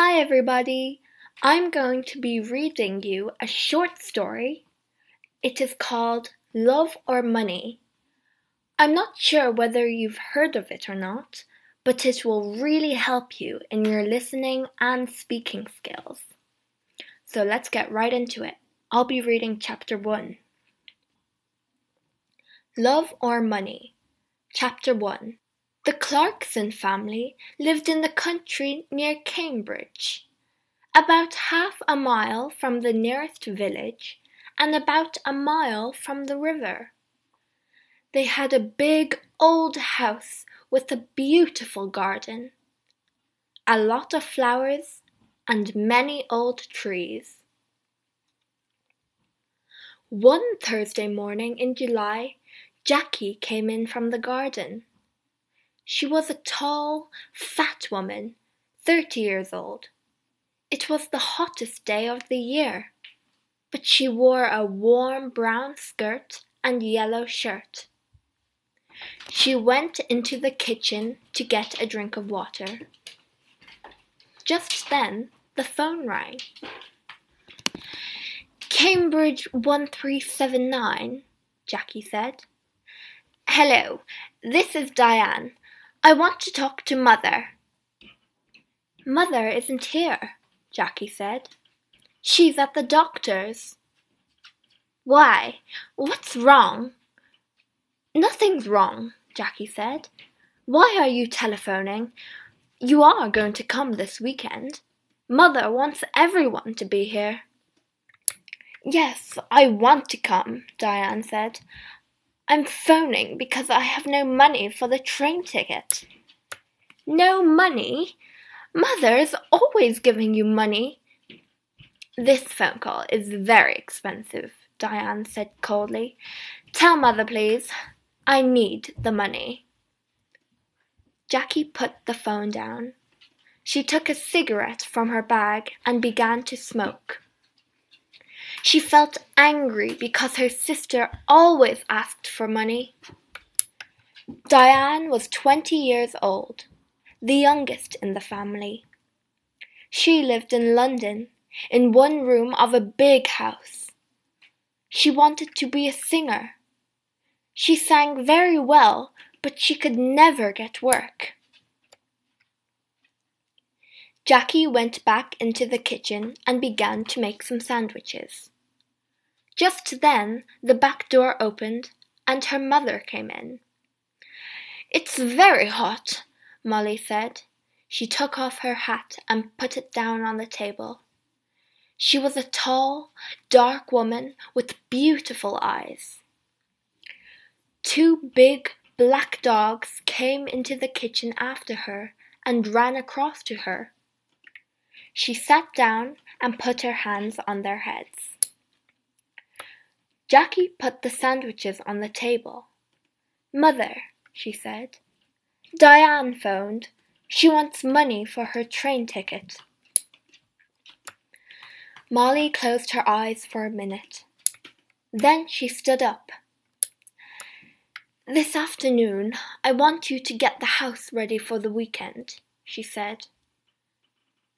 Hi everybody! I'm going to be reading you a short story. It is called Love or Money. I'm not sure whether you've heard of it or not, but it will really help you in your listening and speaking skills. So let's get right into it. I'll be reading chapter 1. Love or Money, Chapter 1. The Clarkson family lived in the country near Cambridge, about half a mile from the nearest village and about a mile from the river. They had a big old house with a beautiful garden, a lot of flowers, and many old trees. One Thursday morning in July, Jackie came in from the garden. She was a tall, fat woman, thirty years old. It was the hottest day of the year, but she wore a warm brown skirt and yellow shirt. She went into the kitchen to get a drink of water. Just then the phone rang. Cambridge 1379, Jackie said. Hello, this is Diane. I want to talk to Mother. Mother isn't here, Jackie said. She's at the doctor's. Why? What's wrong? Nothing's wrong, Jackie said. Why are you telephoning? You are going to come this weekend. Mother wants everyone to be here. Yes, I want to come, Diane said. I'm phoning because I have no money for the train ticket. No money? Mother is always giving you money. This phone call is very expensive, Diane said coldly. Tell Mother, please. I need the money. Jackie put the phone down. She took a cigarette from her bag and began to smoke. She felt angry because her sister always asked for money. Diane was twenty years old, the youngest in the family. She lived in London, in one room of a big house. She wanted to be a singer. She sang very well, but she could never get work. Jackie went back into the kitchen and began to make some sandwiches. Just then the back door opened and her mother came in. It's very hot, Molly said. She took off her hat and put it down on the table. She was a tall, dark woman with beautiful eyes. Two big black dogs came into the kitchen after her and ran across to her. She sat down and put her hands on their heads. Jackie put the sandwiches on the table. Mother, she said, Diane phoned. She wants money for her train ticket. Molly closed her eyes for a minute. Then she stood up. This afternoon I want you to get the house ready for the weekend, she said.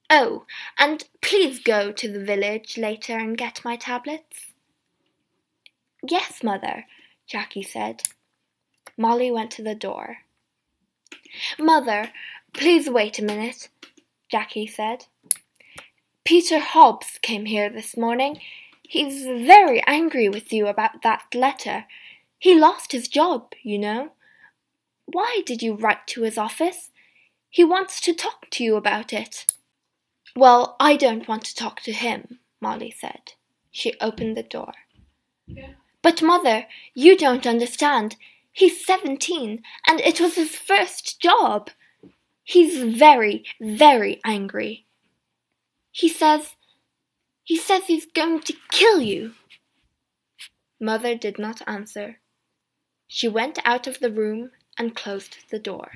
Oh, and please go to the village later and get my tablets. Yes, mother, Jackie said. Molly went to the door. Mother, please wait a minute, Jackie said. Peter Hobbs came here this morning. He's very angry with you about that letter. He lost his job, you know. Why did you write to his office? He wants to talk to you about it. Well, I don't want to talk to him, Molly said. She opened the door. Yeah. But, mother, you don't understand. He's seventeen, and it was his first job. He's very, very angry. He says, he says he's going to kill you. Mother did not answer. She went out of the room and closed the door.